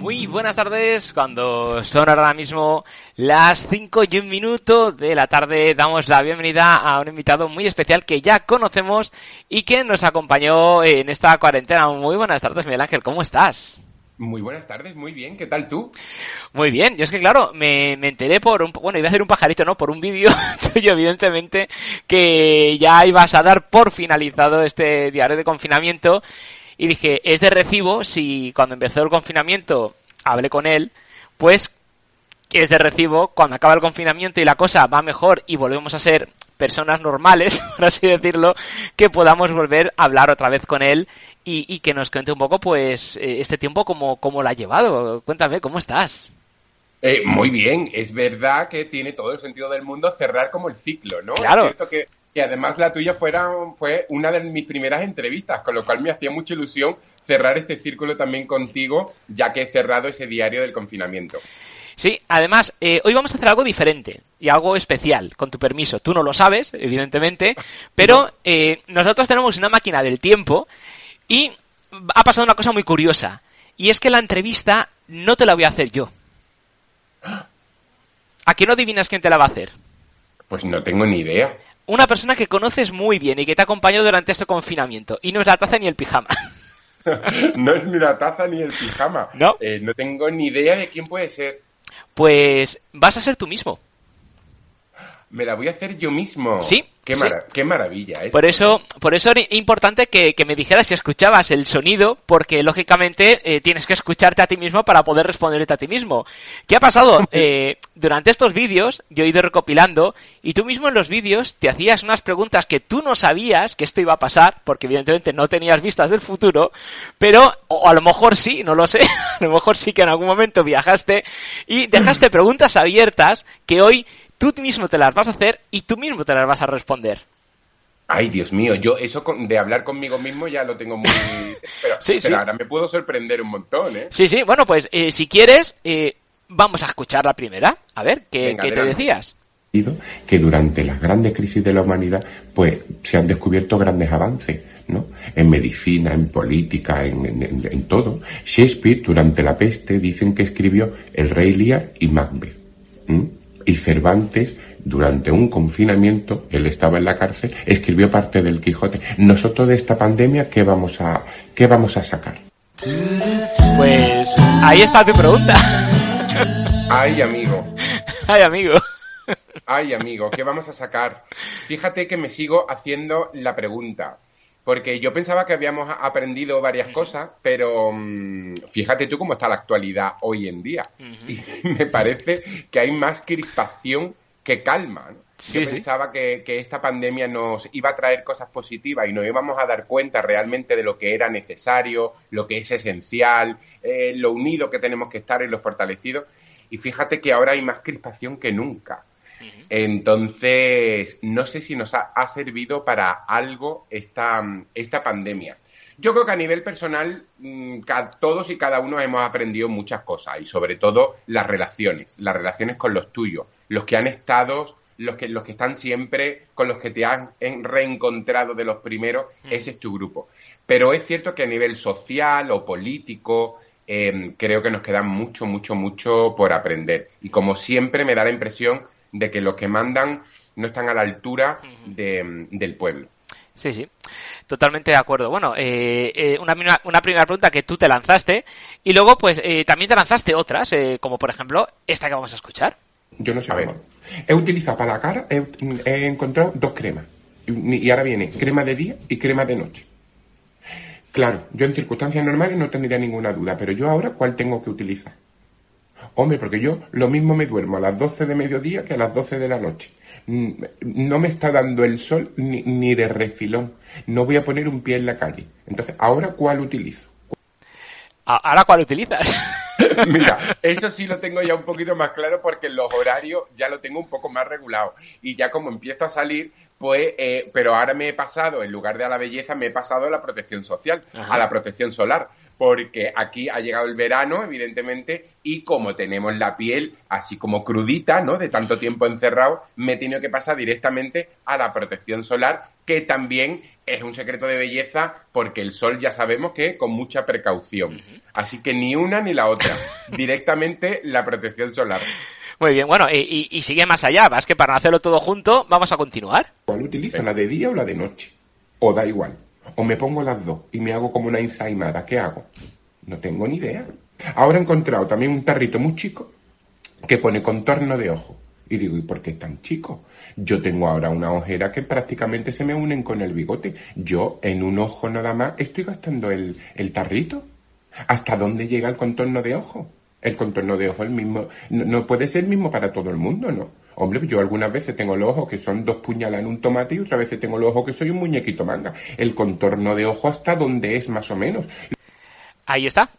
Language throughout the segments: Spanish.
Muy buenas tardes, cuando son ahora mismo las 5 y un minuto de la tarde, damos la bienvenida a un invitado muy especial que ya conocemos y que nos acompañó en esta cuarentena. Muy buenas tardes, Miguel Ángel, ¿cómo estás? Muy buenas tardes, muy bien, ¿qué tal tú? Muy bien, yo es que claro, me, me enteré por un, bueno, iba a hacer un pajarito, ¿no? Por un vídeo tuyo, evidentemente, que ya ibas a dar por finalizado este diario de confinamiento y dije, es de recibo si cuando empezó el confinamiento hablé con él, pues es de recibo cuando acaba el confinamiento y la cosa va mejor y volvemos a ser personas normales, por así decirlo, que podamos volver a hablar otra vez con él y, que nos cuente un poco, pues, eh, este tiempo cómo, cómo lo ha llevado. Cuéntame, ¿cómo estás? Eh, muy bien, es verdad que tiene todo el sentido del mundo cerrar como el ciclo, ¿no? Claro. Es cierto que y además la tuya fuera, fue una de mis primeras entrevistas, con lo cual me hacía mucha ilusión cerrar este círculo también contigo, ya que he cerrado ese diario del confinamiento. Sí, además, eh, hoy vamos a hacer algo diferente y algo especial, con tu permiso. Tú no lo sabes, evidentemente, pero eh, nosotros tenemos una máquina del tiempo y ha pasado una cosa muy curiosa. Y es que la entrevista no te la voy a hacer yo. ¿A qué no adivinas quién te la va a hacer? Pues no tengo ni idea una persona que conoces muy bien y que te ha acompañado durante este confinamiento. Y no es la taza ni el pijama. no es ni la taza ni el pijama. No. Eh, no tengo ni idea de quién puede ser. Pues vas a ser tú mismo. Me la voy a hacer yo mismo. Sí. Qué, maravilla. Por eso, por eso era importante que, me dijeras si escuchabas el sonido, porque lógicamente eh, tienes que escucharte a ti mismo para poder responderte a ti mismo. ¿Qué ha pasado? Eh, durante estos vídeos yo he ido recopilando y tú mismo en los vídeos te hacías unas preguntas que tú no sabías que esto iba a pasar, porque evidentemente no tenías vistas del futuro, pero o a lo mejor sí, no lo sé, a lo mejor sí que en algún momento viajaste y dejaste preguntas abiertas que hoy tú mismo te las vas a hacer y tú mismo te las vas a responder. Ay, Dios mío, yo eso de hablar conmigo mismo ya lo tengo muy... Pero, sí, sí. ahora me puedo sorprender un montón, ¿eh? Sí, sí, bueno, pues eh, si quieres, eh, vamos a escuchar la primera. A ver, ¿qué, ¿qué te decías? que durante las grandes crisis de la humanidad, pues se han descubierto grandes avances, ¿no? En medicina, en política, en, en todo. Shakespeare, durante la peste, dicen que escribió El Rey Lear y Macbeth y Cervantes, durante un confinamiento, él estaba en la cárcel, escribió parte del Quijote. Nosotros de esta pandemia, ¿qué vamos a, qué vamos a sacar? Pues ahí está tu pregunta. Ay, amigo. Ay, amigo. Ay, amigo, ¿qué vamos a sacar? Fíjate que me sigo haciendo la pregunta. Porque yo pensaba que habíamos aprendido varias cosas, pero mm, fíjate tú cómo está la actualidad hoy en día. Y me parece que hay más crispación que calma. yo pensaba que, esta pandemia nos iba a traer cosas positivas y nos íbamos a dar cuenta realmente de lo que era necesario, lo que es esencial, eh, lo unido que tenemos que estar y lo fortalecido. Y fíjate que ahora hay más crispación que nunca. Entonces, no sé si nos ha, servido para algo esta, esta pandemia. Yo creo que a nivel personal, mm, todos y cada uno hemos aprendido muchas cosas y sobre todo las relaciones, las relaciones con los tuyos, los que han estado, los que, los que están siempre, con los que te han reencontrado de los primeros, ese es tu grupo. Pero es cierto que a nivel social o político, em, creo que nos queda mucho, mucho, mucho por aprender. Y como siempre me da la impresión de que los que mandan no están a la altura del pueblo. Sí, sí, totalmente de acuerdo. Bueno, eh, eh, una, una, primera pregunta que tú te lanzaste y luego pues eh, también te lanzaste otras, como por ejemplo esta que vamos a escuchar. Yo no sé. A ver. He utilizado para la cara, he, encontrado dos cremas. Y ahora viene crema de día y crema de noche. Claro, yo en circunstancias normales no tendría ninguna duda, pero yo ahora, ¿cuál tengo que utilizar? Hombre, porque yo lo mismo me duermo a las 12 de mediodía que a las 12 de la noche. Mm, no me está dando el sol ni, de refilón. No voy a poner un pie en la calle. Entonces, ¿ahora cuál utilizo? ¿Ahora cuál utilizas? Mira, eso sí lo tengo ya un poquito más claro porque los horarios ya lo tengo un poco más regulado. Y ya como empiezo a salir, pues, eh, pero ahora me he pasado, en lugar de a la belleza, me he pasado a la protección social, a la protección solar porque aquí ha llegado el verano, evidentemente, y como tenemos la piel así como crudita, ¿no? De tanto tiempo encerrado, me he tenido que pasar directamente a la protección solar, que también es un secreto de belleza, porque el sol ya sabemos que con mucha precaución. Así que ni una ni la otra, directamente la protección solar. Muy bien, bueno, y, y, sigue más allá, vas que para no hacerlo todo junto, vamos a continuar. ¿Cuál utilizo, la de día o la de noche? O da igual. O me pongo las dos y me hago como una ensaimada. ¿Qué hago? No tengo ni idea. Ahora he encontrado también un tarrito muy chico que pone contorno de ojo. Y digo, ¿y por qué es tan chico? Yo tengo ahora una ojera que prácticamente se me unen con el bigote. Yo en un ojo nada más estoy gastando el, el tarrito. ¿Hasta dónde llega el contorno de ojo? El contorno de ojo el mismo, no, no, puede ser el mismo para todo el mundo, ¿no? Hombre, yo algunas veces tengo los ojos que son dos puñalas en un tomate y otras veces tengo los ojos que soy un muñequito manga. El contorno de ojo hasta donde es más o menos. Ahí está.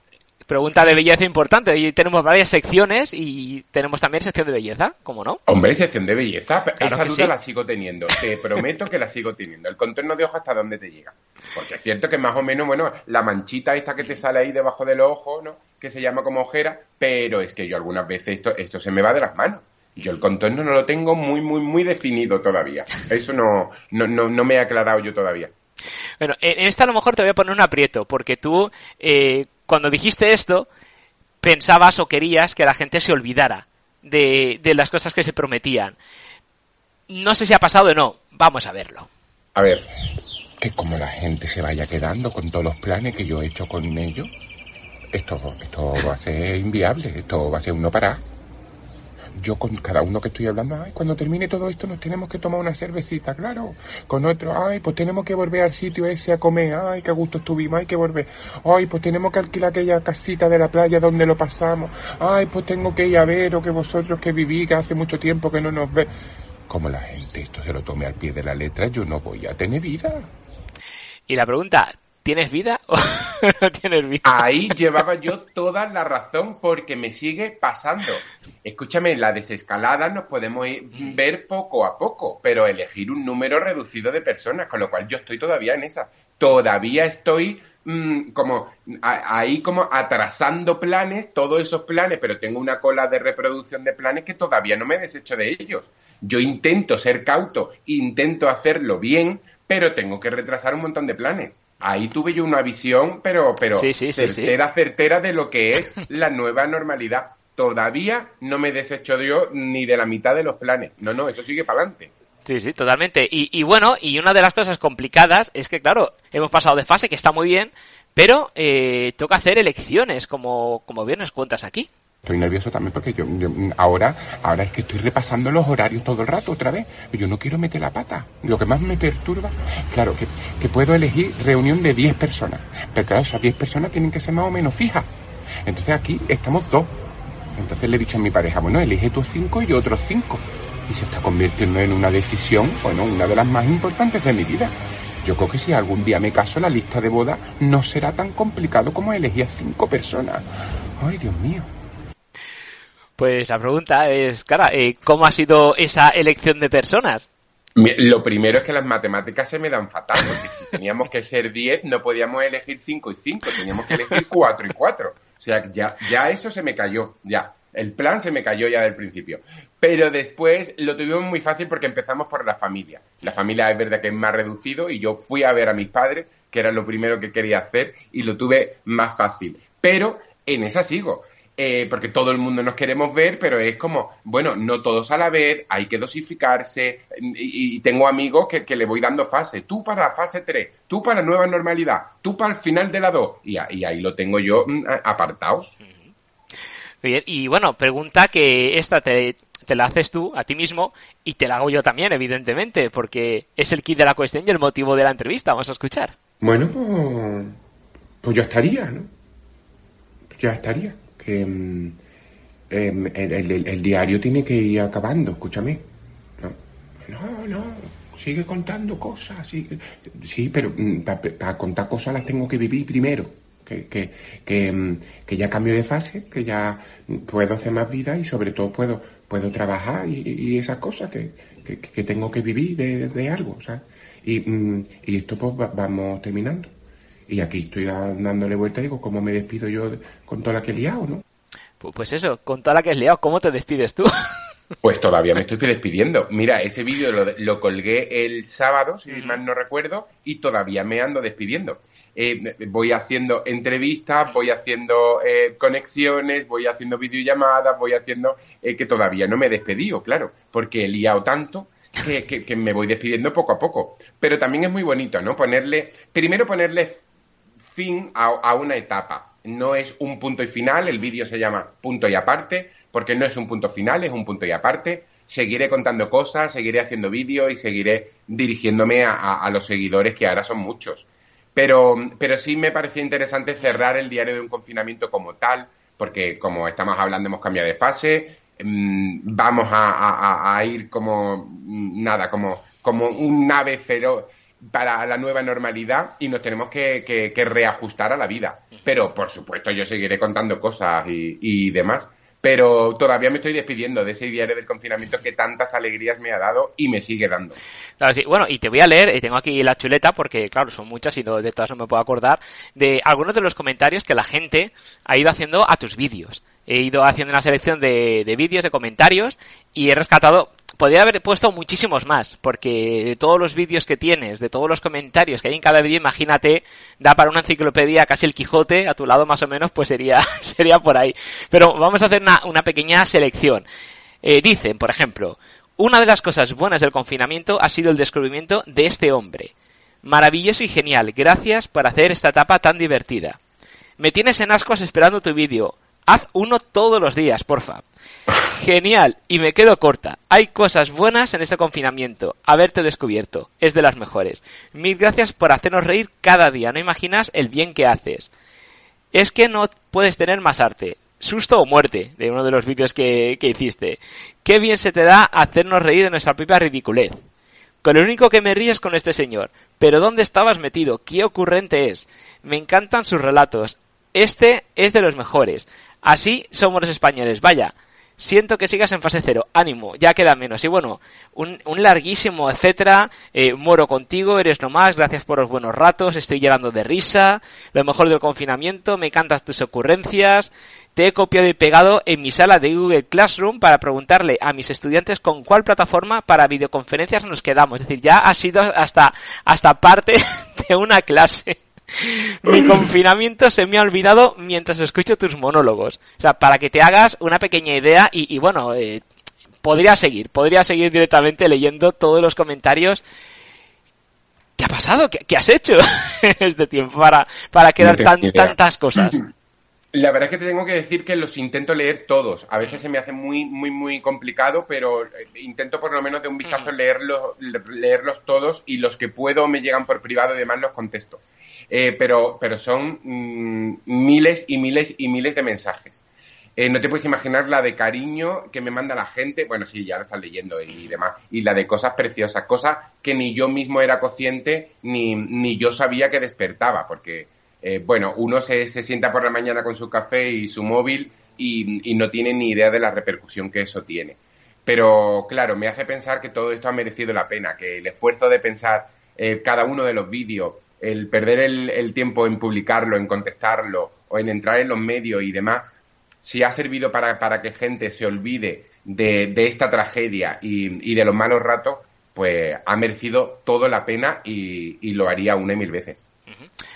Pregunta de belleza importante. Y tenemos varias secciones y tenemos también sección de belleza, ¿cómo no? Hombre, sección de belleza. Claro Esa duda sí. la sigo teniendo. Te prometo que la sigo teniendo. El contorno de ojo hasta dónde te llega. Porque es cierto que más o menos, bueno, la manchita esta que te sale ahí debajo del ojo, ¿no? Que se llama como ojera, pero es que yo algunas veces esto, esto se me va de las manos. Yo el contorno no lo tengo muy, muy, muy definido todavía. Eso no, no, no, no me he aclarado yo todavía. Bueno, en esta a lo mejor te voy a poner un aprieto, porque tú, eh, cuando dijiste esto, pensabas o querías que la gente se olvidara de, de las cosas que se prometían. No sé si ha pasado o no. Vamos a verlo. A ver. Que como la gente se vaya quedando con todos los planes que yo he hecho con ellos, esto, esto va a ser inviable, esto va a ser uno para yo con cada uno que estoy hablando, ay, cuando termine todo esto nos tenemos que tomar una cervecita, claro. Con otro, ay, pues tenemos que volver al sitio ese a comer, ay, qué gusto estuvimos, hay que volver. Ay, pues tenemos que alquilar aquella casita de la playa donde lo pasamos. Ay, pues tengo que ir a ver, o que vosotros que viví, que hace mucho tiempo que no nos ve. Como la gente esto se lo tome al pie de la letra, yo no voy a tener vida. Y la pregunta, ¿Tienes vida o no tienes vida? Ahí llevaba yo toda la razón porque me sigue pasando. Escúchame, la desescalada nos podemos ir, ver poco a poco, pero elegir un número reducido de personas, con lo cual yo estoy todavía en esa. Todavía estoy mmm, como ahí como atrasando planes, todos esos planes, pero tengo una cola de reproducción de planes que todavía no me desecho de ellos. Yo intento ser cauto, intento hacerlo bien, pero tengo que retrasar un montón de planes ahí tuve yo una visión, pero, pero sí, sí, sí, certera, certera de lo que es la nueva normalidad. Todavía no me desecho yo ni de la mitad de los planes. No, no, eso sigue para adelante. Sí, sí, totalmente. Y, y, bueno, y una de las cosas complicadas es que, claro, hemos pasado de fase, que está muy bien, pero eh, toca hacer elecciones, como, como bien nos cuentas aquí. Estoy nervioso también porque yo, ahora, ahora es que estoy repasando los horarios todo el rato otra vez. Yo no quiero meter la pata. Lo que más me perturba, claro, que, que puedo elegir reunión de 10 personas. Pero claro, esas 10 personas tienen que ser más o menos fijas. Entonces aquí estamos dos. Entonces le he dicho a mi pareja, bueno, elige tus cinco y yo otros cinco. Y se está convirtiendo en una decisión, bueno, una de las más importantes de mi vida. Yo creo que si algún día me caso, la lista de boda no será tan complicado como elegir a cinco personas. Ay, Dios mío. Pues la pregunta es, cara, eh, ¿cómo ha sido esa elección de personas? Lo primero es que las matemáticas se me dan fatal, porque si teníamos que ser 10, no podíamos elegir 5 y 5, teníamos que elegir 4 y 4. O sea, ya, ya eso se me cayó, ya. El plan se me cayó ya del principio. Pero después lo tuvimos muy fácil porque empezamos por la familia. La familia es verdad que es más reducido y yo fui a ver a mis padres, que era lo primero que quería hacer, y lo tuve más fácil. Pero en esa sigo eh, porque todo el mundo nos queremos ver, pero es como, bueno, no todos a la vez, hay que dosificarse, y, y tengo amigos que, que, le voy dando fase, tú para la fase 3, tú para la nueva normalidad, tú para el final de la 2, y, y ahí lo tengo yo mm, apartado. Bien, y bueno, pregunta que esta te, te la haces tú a ti mismo y te la hago yo también, evidentemente, porque es el kit de la cuestión y el motivo de la entrevista. Vamos a escuchar. Bueno, pues, pues ya estaría, ¿no? Ya estaría que eh, el, el, diario tiene que ir acabando, escúchame. No, no, no sigue contando cosas. Sí, pero para pa contar cosas las tengo que vivir primero. Que, que, que, que, ya cambio de fase, que ya puedo hacer más vida y sobre todo puedo, puedo trabajar y, esas cosas que, tengo que vivir de, de algo. Y, y esto pues vamos terminando. Y aquí estoy dándole vuelta y digo, ¿cómo me despido yo con toda la que he liado, no? Pues eso, con toda la que has liado, ¿cómo te despides tú? Pues todavía me estoy despidiendo. Mira, ese vídeo lo, colgué el sábado, si mal no recuerdo, y todavía me ando despidiendo. Eh, voy haciendo entrevistas, voy haciendo eh, conexiones, voy haciendo videollamadas, voy haciendo eh, que todavía no me he despedido, claro, porque he liado tanto que, me voy despidiendo poco a poco. Pero también es muy bonito, ¿no? Ponerle, primero ponerle fin a, una etapa. No es un punto y final, el vídeo se llama punto y aparte, porque no es un punto final, es un punto y aparte. Seguiré contando cosas, seguiré haciendo vídeos y seguiré dirigiéndome a, los seguidores, que ahora son muchos. Pero, pero sí me parecía interesante cerrar el diario de un confinamiento como tal, porque como estamos hablando hemos cambiado de fase, mm, vamos a, ir como nada, como, como un nave cero para la nueva normalidad y nos tenemos que, reajustar a la vida. Pero, por supuesto, yo seguiré contando cosas y, demás. Pero todavía me estoy despidiendo de ese diario del confinamiento que tantas alegrías me ha dado y me sigue dando. Bueno, y te voy a leer, y tengo aquí la chuleta, porque claro, son muchas y de todas no me puedo acordar, de algunos de los comentarios que la gente ha ido haciendo a tus vídeos. He ido haciendo una selección de vídeos, de comentarios, y he rescatado podría haber puesto muchísimos más, porque de todos los vídeos que tienes, de todos los comentarios que hay en cada vídeo, imagínate, da para una enciclopedia casi el Quijote, a tu lado más o menos, pues sería, sería por ahí. Pero vamos a hacer una, pequeña selección. Eh, dicen, por ejemplo, una de las cosas buenas del confinamiento ha sido el descubrimiento de este hombre. Maravilloso y genial, gracias por hacer esta etapa tan divertida. Me tienes en ascos esperando tu vídeo. Haz uno todos los días, porfa. Genial, y me quedo corta. Hay cosas buenas en este confinamiento. Haberte descubierto. Es de las mejores. Mil gracias por hacernos reír cada día. No imaginas el bien que haces. Es que no puedes tener más arte. Susto o muerte, de uno de los vídeos que, que hiciste. Qué bien se te da hacernos reír de nuestra propia ridiculez. Con lo único que me ríes con este señor. Pero ¿dónde estabas metido? ¿Qué ocurrente es? Me encantan sus relatos. Este es de los mejores. Así somos los españoles. Vaya, siento que sigas en fase cero, ánimo, ya queda menos. Y bueno, un, larguísimo etcétera, eh, muero contigo, eres nomás, gracias por los buenos ratos, estoy llorando de risa, lo mejor del confinamiento, me encantas tus ocurrencias, te he copiado y pegado en mi sala de Google Classroom para preguntarle a mis estudiantes con cuál plataforma para videoconferencias nos quedamos. Es decir, ya ha sido hasta, hasta parte de una clase. Mi confinamiento se me ha olvidado mientras escucho tus monólogos. O sea, para que te hagas una pequeña idea y, bueno, eh, podría seguir, podría seguir directamente leyendo todos los comentarios. ¿Qué ha pasado? ¿Qué, has hecho en este tiempo para, para crear tantas cosas? La verdad es que te tengo que decir que los intento leer todos. A veces se me hace muy, muy, muy complicado, pero eh, intento por lo menos de un vistazo leerlos, leerlos todos y los que puedo me llegan por privado y demás los contesto. Eh, pero, pero son mm, miles y miles y miles de mensajes. Eh, no te puedes imaginar la de cariño que me manda la gente, bueno, sí, ya lo estás leyendo y demás, y la de cosas preciosas, cosas que ni yo mismo era consciente ni, ni yo sabía que despertaba, porque, eh, bueno, uno se, se, sienta por la mañana con su café y su móvil y, y no tiene ni idea de la repercusión que eso tiene. Pero, claro, me hace pensar que todo esto ha merecido la pena, que el esfuerzo de pensar cada uno de los vídeos, el perder el, tiempo en publicarlo, en contestarlo o en entrar en los medios y demás, si ha servido para, para que gente se olvide de, esta tragedia y, de los malos ratos, pues ha merecido todo la pena y, lo haría una y mil veces.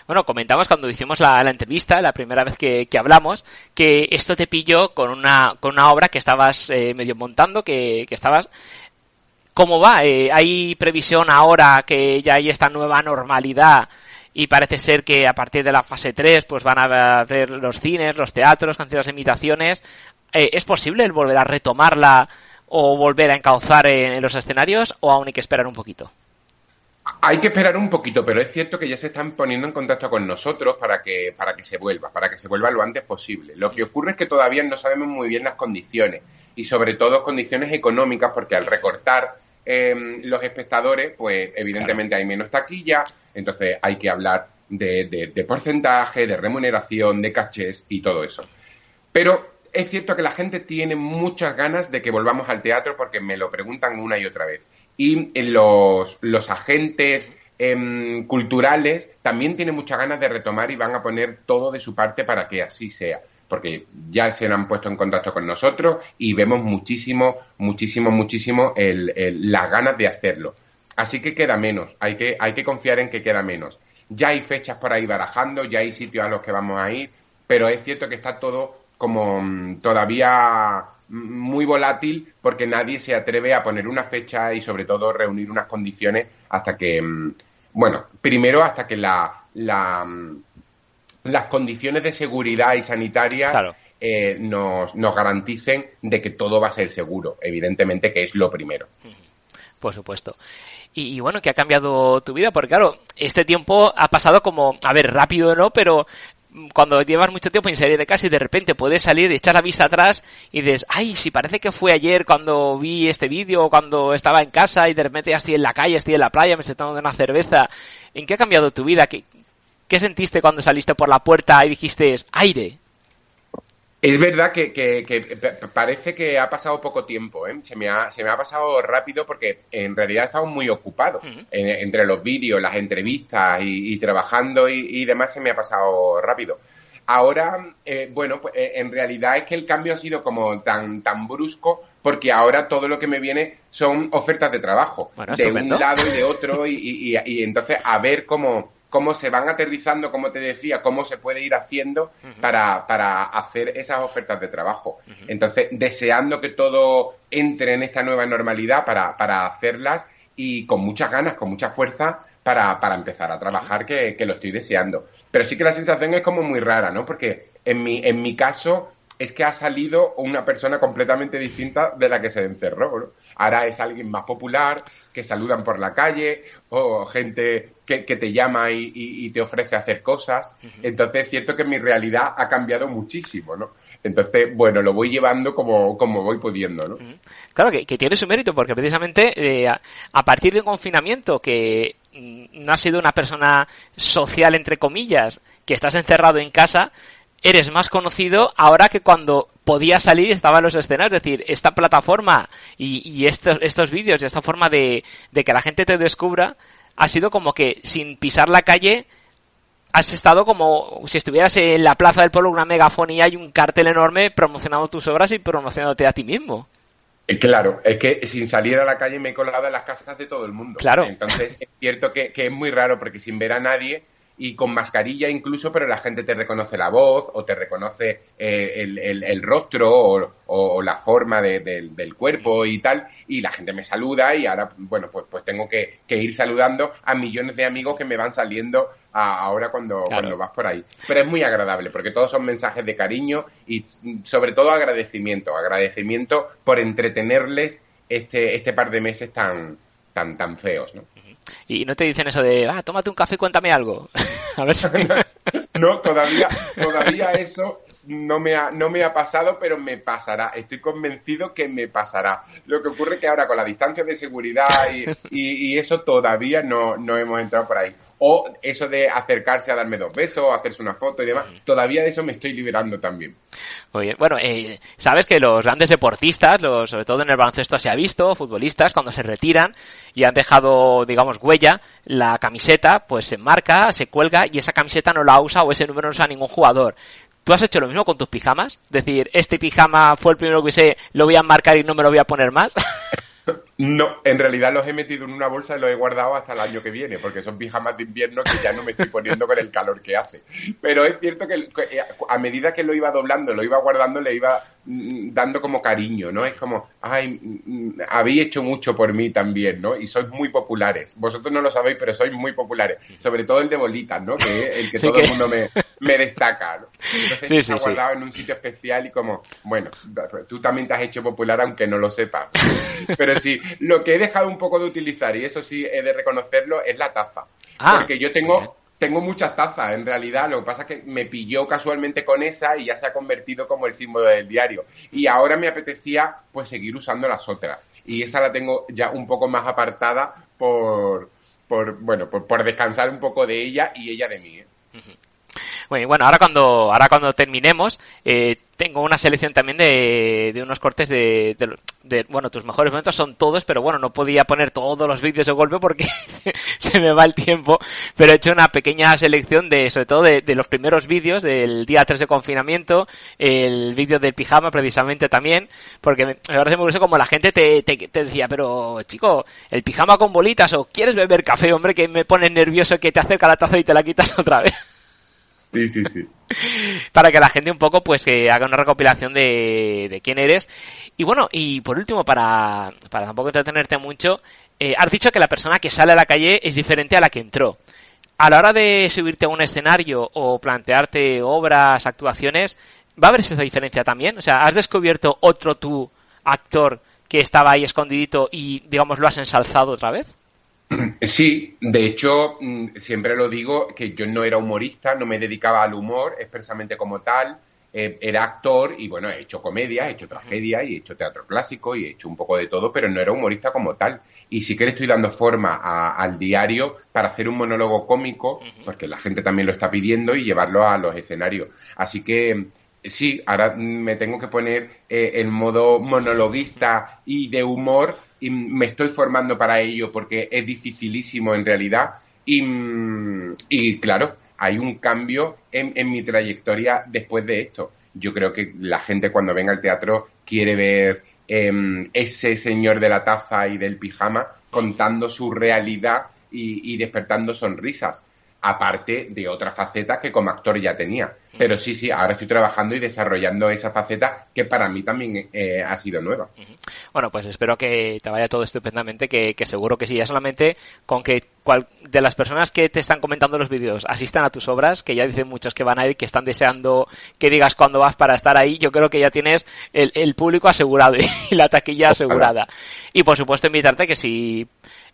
Bueno, comentamos cuando hicimos la, entrevista, la primera vez que, hablamos, que esto te pilló con una, con una obra que estabas eh, medio montando, que, que estabas ¿Cómo va? Eh, ¿Hay previsión ahora que ya hay esta nueva normalidad y parece ser que a partir de la fase 3 pues van a ver los cines, los teatros, canciones de imitaciones? Eh, ¿Es posible el volver a retomarla o volver a encauzar en, los escenarios o aún hay que esperar un poquito? Hay que esperar un poquito, pero es cierto que ya se están poniendo en contacto con nosotros para que, para que se vuelva, para que se vuelva lo antes posible. Lo que ocurre es que todavía no sabemos muy bien las condiciones y sobre todo condiciones económicas porque al recortar Em, los espectadores, pues evidentemente hay menos taquilla, entonces hay que hablar de, porcentaje, de remuneración, de cachés y todo eso. Pero es cierto que la gente tiene muchas ganas de que volvamos al teatro porque me lo preguntan una y otra vez. Y los, los agentes em, culturales también tienen muchas ganas de retomar y van a poner todo de su parte para que así sea porque ya se han puesto en contacto con nosotros y vemos muchísimo, muchísimo, muchísimo el, las ganas de hacerlo. Así que queda menos, hay que, hay que confiar en que queda menos. Ya hay fechas por ahí barajando, ya hay sitios a los que vamos a ir, pero es cierto que está todo como mm, todavía muy volátil porque nadie se atreve a poner una fecha y sobre todo reunir unas condiciones hasta que, mm, bueno, primero hasta que la, la mm, las condiciones de seguridad y sanitaria eh, nos, nos garanticen de que todo va a ser seguro, evidentemente que es lo primero. Por supuesto. Y, bueno, que ha cambiado tu vida, porque claro, este tiempo ha pasado como, a ver, rápido no, pero cuando llevas mucho tiempo en salir de casa y de repente puedes salir, echar la vista atrás y dices, ay, si parece que fue ayer cuando vi este vídeo, cuando estaba en casa y de repente ya estoy en la calle, estoy en la playa, me estoy tomando una cerveza. ¿En qué ha cambiado tu vida? ¿Qué, ¿Qué sentiste cuando saliste por la puerta y dijiste aire? Es verdad que, parece que ha pasado poco tiempo, ¿eh? se, me ha, se me ha pasado rápido porque en realidad he estado muy ocupado. entre los vídeos, las entrevistas y, trabajando y, demás se me ha pasado rápido. Ahora, eh, bueno, pues eh, en realidad es que el cambio ha sido como tan, tan brusco porque ahora todo lo que me viene son ofertas de trabajo, de un lado y de otro y, y entonces a ver cómo cómo se van aterrizando, como te decía, cómo se puede ir haciendo para, para, hacer esas ofertas de trabajo. Entonces, deseando que todo entre en esta nueva normalidad para, para hacerlas y con muchas ganas, con mucha fuerza para, para empezar a trabajar, que, que, lo estoy deseando. Pero sí que la sensación es como muy rara, ¿no? Porque en mi, en mi caso es que ha salido una persona completamente distinta de la que se encerró. ¿no? Ahora es alguien más popular, que saludan por la calle, o gente que, te llama y, te ofrece hacer cosas. Entonces es cierto que mi realidad ha cambiado muchísimo, ¿no? Entonces, bueno, lo voy llevando como, como voy pudiendo, ¿no? Claro, que, tiene su mérito, porque precisamente eh, a, partir del confinamiento, que mm, no has sido una persona social, entre comillas, que estás encerrado en casa, eres más conocido ahora que cuando podías salir y estaba en los escenarios. Es decir, esta plataforma y, estos, estos vídeos y esta forma de, que la gente te descubra ha sido como que sin pisar la calle has estado como si estuvieras en la plaza del pueblo con una megafonía y un cartel enorme promocionando tus obras y promocionándote a ti mismo. Eh, claro, es que sin salir a la calle me he colado en las casas de todo el mundo. Claro. Entonces es cierto que es muy raro porque sin ver a nadie y con mascarilla incluso, pero la gente te reconoce la voz o te reconoce eh, el, el, rostro o, la forma del cuerpo y tal, y la gente me saluda y ahora, bueno, pues, pues tengo que, ir saludando a millones de amigos que me van saliendo ahora cuando, cuando vas por ahí. Pero es muy agradable porque todos son mensajes de cariño y sobre todo agradecimiento, agradecimiento por entretenerles este, este par de meses tan, tan, tan feos, ¿no? Y no te dicen eso de, ah, tómate un café y cuéntame algo. A ver si... no, todavía, todavía eso no me, ha, no me ha pasado, pero me pasará. Estoy convencido que me pasará. Lo que ocurre que ahora con la distancia de seguridad y, y, eso todavía no, no hemos entrado por ahí o eso de acercarse a darme dos besos, hacerse una foto y demás, todavía de eso me estoy liberando también. Muy bien. Bueno, eh, sabes que los grandes deportistas, los, sobre todo en el baloncesto se ha visto, futbolistas, cuando se retiran y han dejado, digamos, huella, la camiseta, pues se marca, se cuelga y esa camiseta no la usa o ese número no usa ningún jugador. ¿Tú has hecho lo mismo con tus pijamas? Es decir, este pijama fue el primero que usé, lo voy a marcar y no me lo voy a poner más. No, en realidad los he metido en una bolsa y los he guardado hasta el año que viene, porque son pijamas de invierno que ya no me estoy poniendo con el calor que hace. Pero es cierto que eh, a medida que lo iba doblando, lo iba guardando, le iba dando como cariño, ¿no? Es como, ay, mm, habéis hecho mucho por mí también, ¿no? Y sois muy populares. Vosotros no lo sabéis, pero sois muy populares. Sobre todo el de bolitas, ¿no? Que es el que todo el mundo me, destaca, ¿no? Entonces sí, guardado en un sitio especial y como, bueno, tú también te has hecho popular aunque no lo sepas. Pero sí, lo que he dejado un poco de utilizar, y eso sí he de reconocerlo, es la taza. Ah, porque yo tengo, tengo muchas tazas, en realidad. Lo que pasa es que me pilló casualmente con esa y ya se ha convertido como el símbolo del diario. Y ahora me apetecía, pues, seguir usando las otras. Y esa la tengo ya un poco más apartada por, por bueno, por, descansar un poco de ella y ella de mí. ¿eh? Bueno, bueno, ahora cuando, ahora cuando terminemos, eh, tengo una selección también de, de unos cortes de, de, bueno, tus mejores momentos son todos, pero bueno, no podía poner todos los vídeos de golpe porque se, me va el tiempo, pero he hecho una pequeña selección de, sobre todo de, de los primeros vídeos del día 3 de confinamiento, el vídeo del pijama precisamente también, porque me, parece muy curioso como la gente te, te, te, decía, pero chico, el pijama con bolitas o quieres beber café, hombre, que me pone nervioso que te acerca la taza y te la quitas otra vez. Sí, sí, sí. Para que la gente un poco pues que haga una recopilación de, de quién eres. Y bueno, y por último, para, para tampoco entretenerte mucho, eh, has dicho que la persona que sale a la calle es diferente a la que entró. A la hora de subirte a un escenario o plantearte obras, actuaciones, ¿va a haber esa diferencia también? O sea, ¿has descubierto otro tú, actor, que estaba ahí escondidito y, digamos, lo has ensalzado otra vez? Sí, de hecho, mm, siempre lo digo que yo no era humorista, no me dedicaba al humor expresamente como tal, eh, era actor y bueno, he hecho comedia, he hecho tragedia y he hecho teatro clásico y he hecho un poco de todo, pero no era humorista como tal. Y sí que le estoy dando forma a, al diario para hacer un monólogo cómico, porque la gente también lo está pidiendo y llevarlo a los escenarios. Así que sí, ahora me tengo que poner eh, el modo monologuista y de humor y me estoy formando para ello porque es dificilísimo en realidad y, y claro, hay un cambio en, en, mi trayectoria después de esto. Yo creo que la gente cuando venga al teatro quiere ver eh, ese señor de la taza y del pijama contando su realidad y, y despertando sonrisas aparte de otras facetas que como actor ya tenía. Pero sí, sí, ahora estoy trabajando y desarrollando esa faceta que para mí también eh, ha sido nueva. Bueno, pues espero que te vaya todo estupendamente, que, que seguro que sí. Ya solamente con que cual, de las personas que te están comentando los vídeos asistan a tus obras, que ya dicen muchos que van a ir, que están deseando que digas cuándo vas para estar ahí, yo creo que ya tienes el, el público asegurado y la taquilla asegurada. Y por supuesto invitarte que si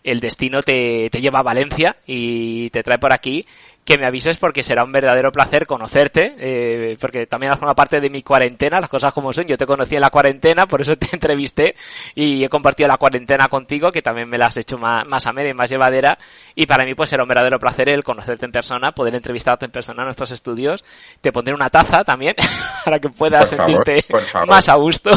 el destino te, te lleva a Valencia y te trae por aquí, que me avises porque será un verdadero placer conocerte, eh, porque también hace una parte de mi cuarentena, las cosas como son, yo te conocí en la cuarentena, por eso te entrevisté y he compartido la cuarentena contigo, que también me la has hecho más, más amena y más llevadera, y para mí pues será un verdadero placer el conocerte en persona, poder entrevistarte en persona en nuestros estudios, te pondré una taza también, para que puedas por sentirte favor. más a gusto.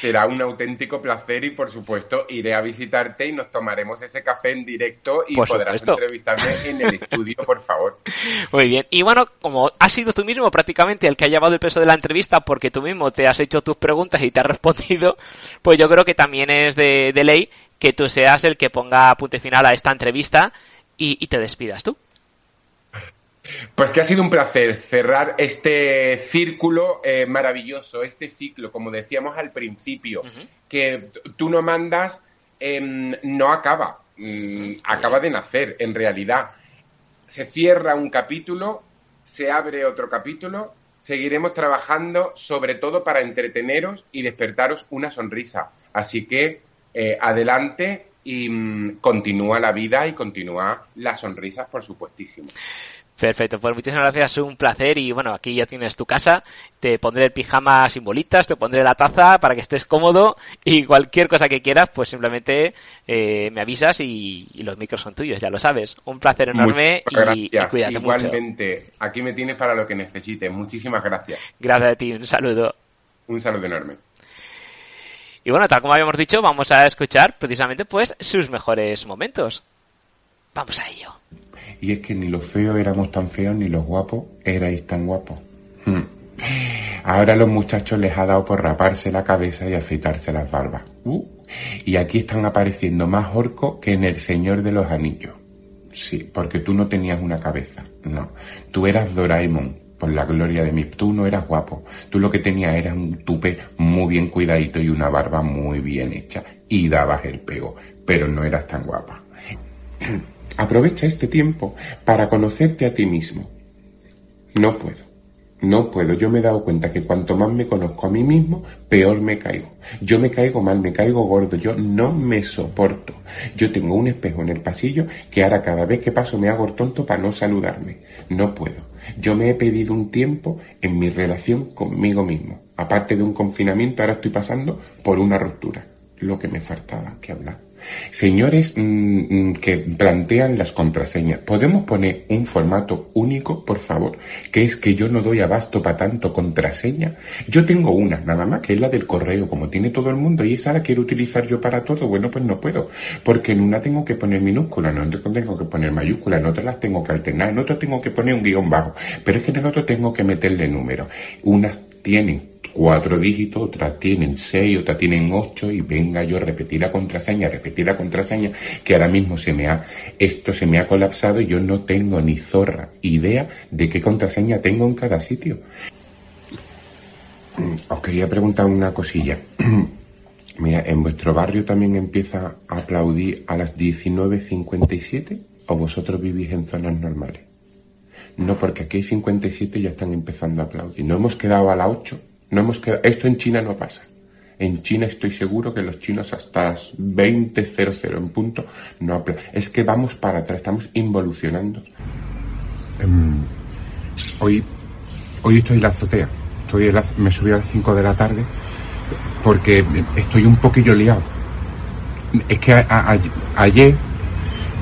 Será un auténtico placer y por supuesto iré a visitarte y nos tomaremos ese café en directo y por podrás supuesto. entrevistarme en el estudio, por favor. Muy bien. Y bueno, como has sido tú mismo prácticamente el que ha llevado el peso de la entrevista porque tú mismo te has hecho tus preguntas y te has respondido, pues yo creo que también es de, de ley que tú seas el que ponga punto final a esta entrevista y, y te despidas tú. Pues que ha sido un placer cerrar este círculo eh, maravilloso, este ciclo, como decíamos al principio, uh -huh. que tú no mandas, eh, no acaba, mm, acaba de nacer en realidad. Se cierra un capítulo, se abre otro capítulo, seguiremos trabajando sobre todo para entreteneros y despertaros una sonrisa. Así que eh, adelante y mmm, continúa la vida y continúa las sonrisas, por supuestísimo. Perfecto, pues muchísimas gracias, un placer y bueno, aquí ya tienes tu casa, te pondré el pijama sin bolitas, te pondré la taza para que estés cómodo y cualquier cosa que quieras, pues simplemente eh, me avisas y, y, los micros son tuyos, ya lo sabes. Un placer enorme y, y, cuídate Igualmente, mucho. aquí me tienes para lo que necesites. Muchísimas gracias. Gracias a ti, un saludo. Un saludo enorme. Y bueno, tal como habíamos dicho, vamos a escuchar precisamente pues sus mejores momentos. Vamos a ello. Y es que ni los feos éramos tan feos, ni los guapos erais tan guapos. Hmm. Ahora a los muchachos les ha dado por raparse la cabeza y afeitarse las barbas. Uh. Y aquí están apareciendo más orcos que en El Señor de los Anillos. Sí, porque tú no tenías una cabeza. No. Tú eras Doraemon, por la gloria de mi. Tú no eras guapo. Tú lo que tenías era un tupe muy bien cuidadito y una barba muy bien hecha. Y dabas el pego. Pero no eras tan guapa. Aprovecha este tiempo para conocerte a ti mismo. No puedo. No puedo. Yo me he dado cuenta que cuanto más me conozco a mí mismo, peor me caigo. Yo me caigo mal, me caigo gordo. Yo no me soporto. Yo tengo un espejo en el pasillo que ahora cada vez que paso me hago tonto para no saludarme. No puedo. Yo me he pedido un tiempo en mi relación conmigo mismo. Aparte de un confinamiento, ahora estoy pasando por una ruptura. Lo que me faltaba que hablar. Señores mm, mm, que plantean las contraseñas, ¿podemos poner un formato único, por favor? Que es que yo no doy abasto para tanto contraseña. Yo tengo una, nada más, que es la del correo, como tiene todo el mundo, y esa la quiero utilizar yo para todo. Bueno, pues no puedo, porque en una tengo que poner minúscula, en otra tengo que poner mayúscula, en otra las tengo que alternar, en otra tengo que poner un guion bajo, pero es que en el otro tengo que meterle números. Unas tienen cuatro dígitos, otras tienen seis, otras tienen ocho, y venga yo a repetir la contraseña, repetir la contraseña, que ahora mismo se me ha, esto se me ha colapsado y yo no tengo ni zorra idea de qué contraseña tengo en cada sitio. Mm, os quería preguntar una cosilla. Mira, ¿en vuestro barrio también empieza a aplaudir a las 19.57 o vosotros vivís en zonas normales? No, porque aquí hay 57 y ya están empezando a aplaudir. No hemos quedado a las 8 no hemos quedado, esto en China no pasa. En China estoy seguro que los chinos hasta las 20.00 en punto no Es que vamos para atrás, estamos involucionando. Em, hoy, hoy estoy en la azotea. Estoy me subí a las 5 de la tarde porque estoy un poquillo liado. Es que ayer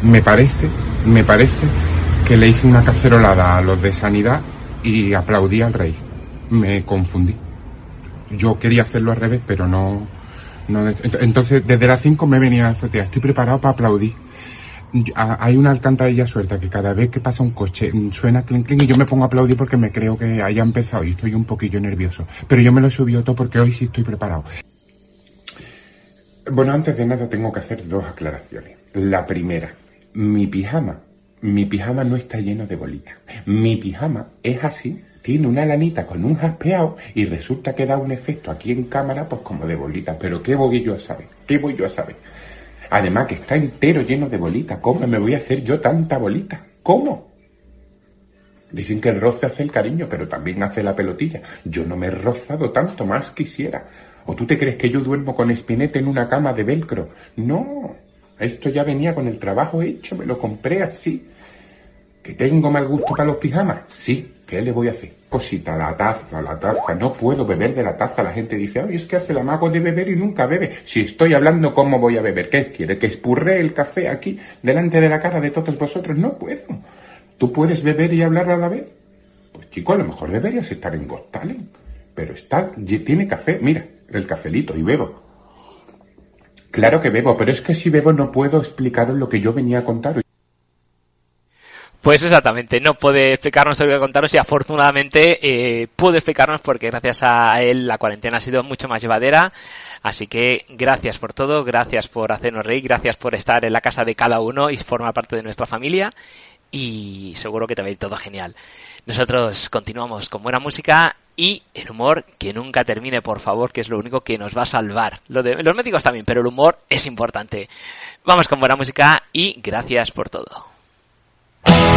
me parece, me parece que le hice una cacerolada a los de sanidad y aplaudí al rey. Me confundí yo quería hacerlo al revés, pero no, no entonces desde las 5 me venía a azotea, estoy preparado para aplaudir. Hay una alcantarilla suelta que cada vez que pasa un coche mm, suena clink clink y yo me pongo a aplaudir porque me creo que haya empezado y estoy un poquillo nervioso. Pero yo me lo subido todo porque hoy sí estoy preparado. Bueno, antes de nada tengo que hacer dos aclaraciones. La primera, mi pijama. Mi pijama no está lleno de bolitas. Mi pijama es así tiene una lanita con un jaspeado y resulta que da un efecto aquí en cámara pues como de bolita. Pero ¿qué voy yo a saber? ¿Qué voy yo a saber? Además que está entero lleno de bolitas. ¿Cómo me voy a hacer yo tanta bolita? ¿Cómo? Dicen que el roce hace el cariño, pero también hace la pelotilla. Yo no me he rozado tanto, más quisiera. ¿O tú te crees que yo duermo con espinete en una cama de velcro? No, esto ya venía con el trabajo hecho, me lo compré así. ¿Que tengo mal gusto para los pijamas? Sí, ¿qué le voy a hacer? Cosita, la taza, la taza, no puedo beber de la taza. La gente dice, ay, es que hace la mago de beber y nunca bebe. Si estoy hablando, ¿cómo voy a beber? ¿Qué quiere? ¿Que espurre el café aquí delante de la cara de todos vosotros? No puedo. ¿Tú puedes beber y hablar a la vez? Pues chico, a lo mejor deberías estar en Got Pero está, tiene café, mira, el cafelito y bebo. Claro que bebo, pero es que si bebo no puedo explicaros lo que yo venía a contaros. Pues exactamente, no puede explicarnos lo que contaros y afortunadamente eh, explicarnos porque gracias a él la cuarentena ha sido mucho más llevadera. Así que gracias por todo, gracias por hacernos reír, gracias por estar en la casa de cada uno y formar parte de nuestra familia y seguro que te va a ir todo genial. Nosotros continuamos con buena música y el humor que nunca termine, por favor, que es lo único que nos va a salvar. Lo de, los médicos también, pero el humor es importante. Vamos con buena música y gracias por todo.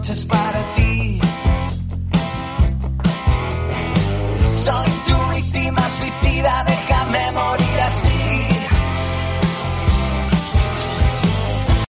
pues la noche es para ti.